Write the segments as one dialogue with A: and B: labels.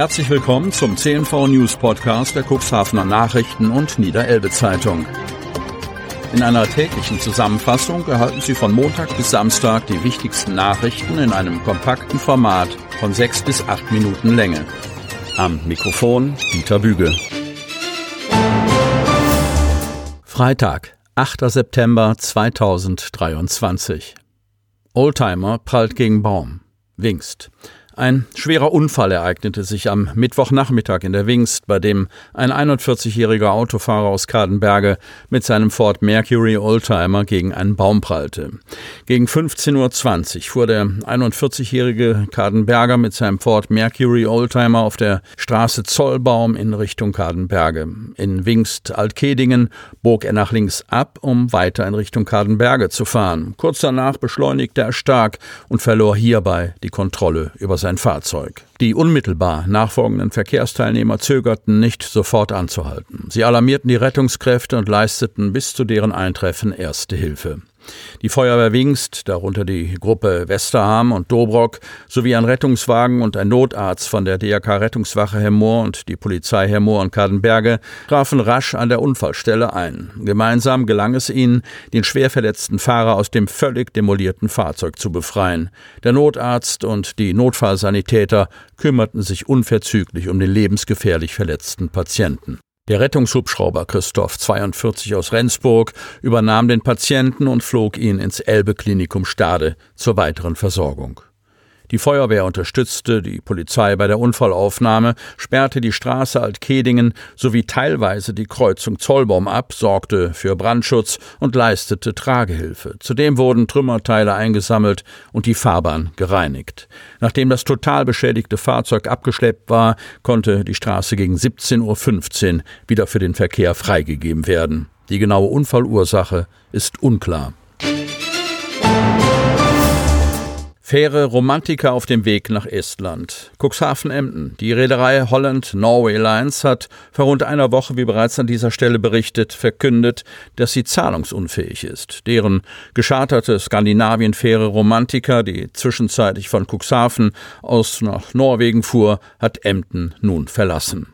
A: Herzlich willkommen zum CNV News Podcast der Cuxhavener Nachrichten und Niederelbe Zeitung. In einer täglichen Zusammenfassung erhalten Sie von Montag bis Samstag die wichtigsten Nachrichten in einem kompakten Format von sechs bis acht Minuten Länge. Am Mikrofon Dieter Büge. Freitag, 8. September 2023. Oldtimer prallt gegen Baum. Wingst. Ein schwerer Unfall ereignete sich am Mittwochnachmittag in der Wingst, bei dem ein 41-jähriger Autofahrer aus Kadenberge mit seinem Ford Mercury Oldtimer gegen einen Baum prallte. Gegen 15.20 Uhr fuhr der 41-jährige Kadenberger mit seinem Ford Mercury Oldtimer auf der Straße Zollbaum in Richtung Kadenberge. In Wingst Altkedingen bog er nach links ab, um weiter in Richtung Kadenberge zu fahren. Kurz danach beschleunigte er stark und verlor hierbei die Kontrolle über sein sein Fahrzeug. Die unmittelbar nachfolgenden Verkehrsteilnehmer zögerten nicht, sofort anzuhalten. Sie alarmierten die Rettungskräfte und leisteten bis zu deren Eintreffen erste Hilfe. Die Feuerwehr Wingst, darunter die Gruppe Westerham und Dobrock, sowie ein Rettungswagen und ein Notarzt von der DRK Rettungswache Hemmoor und die Polizei Hemmoor und Kadenberge trafen rasch an der Unfallstelle ein. Gemeinsam gelang es ihnen, den schwer verletzten Fahrer aus dem völlig demolierten Fahrzeug zu befreien. Der Notarzt und die Notfallsanitäter kümmerten sich unverzüglich um den lebensgefährlich verletzten Patienten. Der Rettungshubschrauber Christoph 42 aus Rendsburg übernahm den Patienten und flog ihn ins Elbe-Klinikum Stade zur weiteren Versorgung. Die Feuerwehr unterstützte die Polizei bei der Unfallaufnahme, sperrte die Straße Altkedingen sowie teilweise die Kreuzung Zollbaum ab, sorgte für Brandschutz und leistete Tragehilfe. Zudem wurden Trümmerteile eingesammelt und die Fahrbahn gereinigt. Nachdem das total beschädigte Fahrzeug abgeschleppt war, konnte die Straße gegen 17.15 Uhr wieder für den Verkehr freigegeben werden. Die genaue Unfallursache ist unklar. Fähre Romantiker auf dem Weg nach Estland. Cuxhaven-Emden. Die Reederei Holland Norway Lines hat vor rund einer Woche, wie bereits an dieser Stelle berichtet, verkündet, dass sie zahlungsunfähig ist. Deren gescharterte Skandinavien-Fähre Romantiker, die zwischenzeitlich von Cuxhaven aus nach Norwegen fuhr, hat Emden nun verlassen.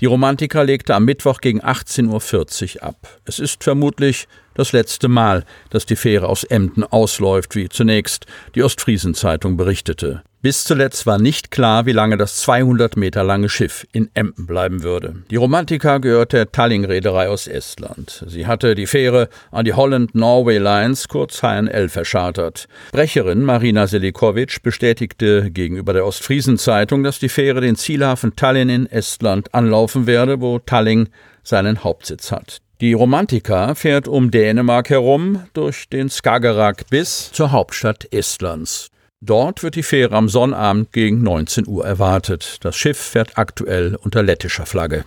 A: Die Romantiker legte am Mittwoch gegen 18.40 Uhr ab. Es ist vermutlich das letzte Mal, dass die Fähre aus Emden ausläuft, wie zunächst die Ostfriesenzeitung berichtete. Bis zuletzt war nicht klar, wie lange das 200 Meter lange Schiff in Emden bleiben würde. Die Romantika gehört der Tallinn-Reederei aus Estland. Sie hatte die Fähre an die Holland Norway Lines, kurz HNL, verschartert. Brecherin Marina Selikovic bestätigte gegenüber der Ostfriesenzeitung, dass die Fähre den Zielhafen Tallinn in Estland anlaufen werde, wo Tallinn seinen Hauptsitz hat. Die Romantika fährt um Dänemark herum durch den Skagerrak bis zur Hauptstadt Estlands. Dort wird die Fähre am Sonnabend gegen 19 Uhr erwartet. Das Schiff fährt aktuell unter lettischer Flagge.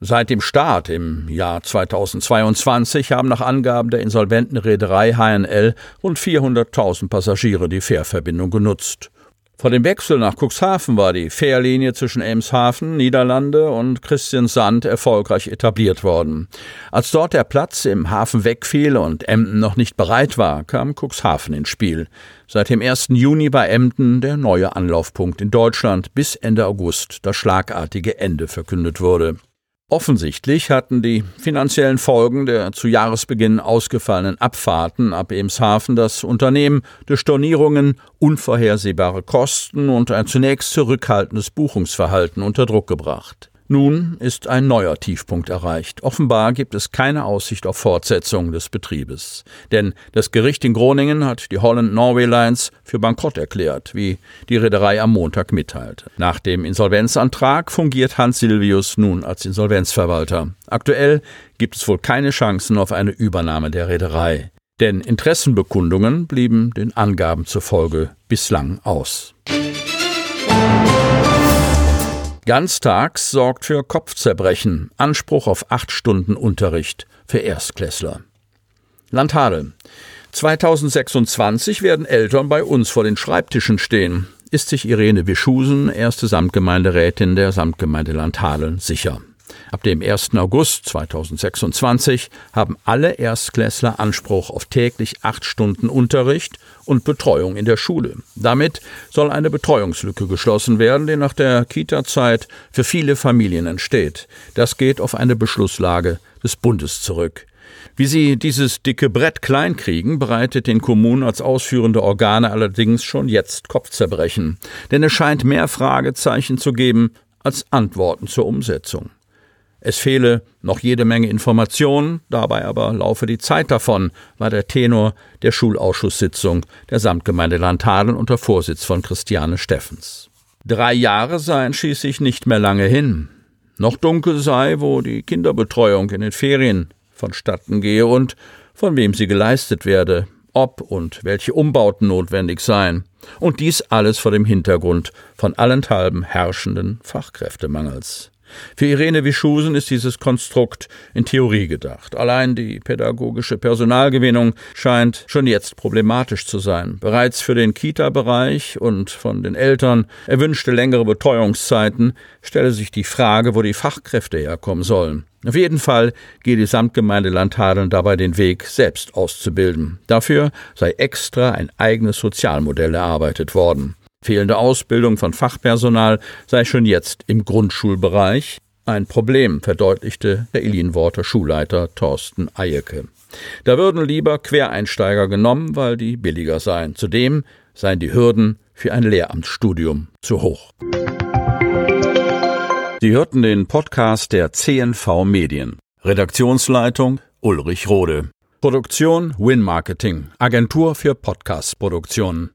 A: Seit dem Start im Jahr 2022 haben nach Angaben der insolventen Reederei HNL rund 400.000 Passagiere die Fährverbindung genutzt. Vor dem Wechsel nach Cuxhaven war die Fährlinie zwischen Emshaven, Niederlande und Christiansand erfolgreich etabliert worden. Als dort der Platz im Hafen wegfiel und Emden noch nicht bereit war, kam Cuxhaven ins Spiel. Seit dem 1. Juni war Emden der neue Anlaufpunkt in Deutschland, bis Ende August das schlagartige Ende verkündet wurde. Offensichtlich hatten die finanziellen Folgen der zu Jahresbeginn ausgefallenen Abfahrten ab Emshaven das Unternehmen durch Stornierungen, unvorhersehbare Kosten und ein zunächst zurückhaltendes Buchungsverhalten unter Druck gebracht. Nun ist ein neuer Tiefpunkt erreicht. Offenbar gibt es keine Aussicht auf Fortsetzung des Betriebes. Denn das Gericht in Groningen hat die Holland Norway Lines für bankrott erklärt, wie die Reederei am Montag mitteilte. Nach dem Insolvenzantrag fungiert Hans Silvius nun als Insolvenzverwalter. Aktuell gibt es wohl keine Chancen auf eine Übernahme der Reederei. Denn Interessenbekundungen blieben den Angaben zufolge bislang aus. Ganztags sorgt für Kopfzerbrechen, Anspruch auf acht Stunden Unterricht für Erstklässler. Landhadel. 2026 werden Eltern bei uns vor den Schreibtischen stehen, ist sich Irene Wischusen, erste Samtgemeinderätin der Samtgemeinde Landhadeln, sicher. Ab dem 1. August 2026 haben alle Erstklässler Anspruch auf täglich acht Stunden Unterricht und Betreuung in der Schule. Damit soll eine Betreuungslücke geschlossen werden, die nach der Kita-Zeit für viele Familien entsteht. Das geht auf eine Beschlusslage des Bundes zurück. Wie sie dieses dicke Brett kleinkriegen, bereitet den Kommunen als ausführende Organe allerdings schon jetzt Kopfzerbrechen. Denn es scheint mehr Fragezeichen zu geben als Antworten zur Umsetzung. Es fehle noch jede Menge Informationen, dabei aber laufe die Zeit davon, war der Tenor der Schulausschusssitzung der Samtgemeinde Landhadeln unter Vorsitz von Christiane Steffens. Drei Jahre seien schließlich nicht mehr lange hin. Noch dunkel sei, wo die Kinderbetreuung in den Ferien vonstatten gehe und von wem sie geleistet werde, ob und welche Umbauten notwendig seien. Und dies alles vor dem Hintergrund von allenthalben herrschenden Fachkräftemangels. Für Irene Wischusen ist dieses Konstrukt in Theorie gedacht. Allein die pädagogische Personalgewinnung scheint schon jetzt problematisch zu sein. Bereits für den Kita-Bereich und von den Eltern erwünschte längere Betreuungszeiten stelle sich die Frage, wo die Fachkräfte herkommen sollen. Auf jeden Fall geht die Samtgemeinde Landhadeln dabei den Weg, selbst auszubilden. Dafür sei extra ein eigenes Sozialmodell erarbeitet worden. Fehlende Ausbildung von Fachpersonal sei schon jetzt im Grundschulbereich ein Problem, verdeutlichte der Ilienworter Schulleiter Thorsten Eyecke. Da würden lieber Quereinsteiger genommen, weil die billiger seien. Zudem seien die Hürden für ein Lehramtsstudium zu hoch. Sie hörten den Podcast der CNV Medien. Redaktionsleitung Ulrich Rode. Produktion Win Marketing, Agentur für Podcast-Produktionen.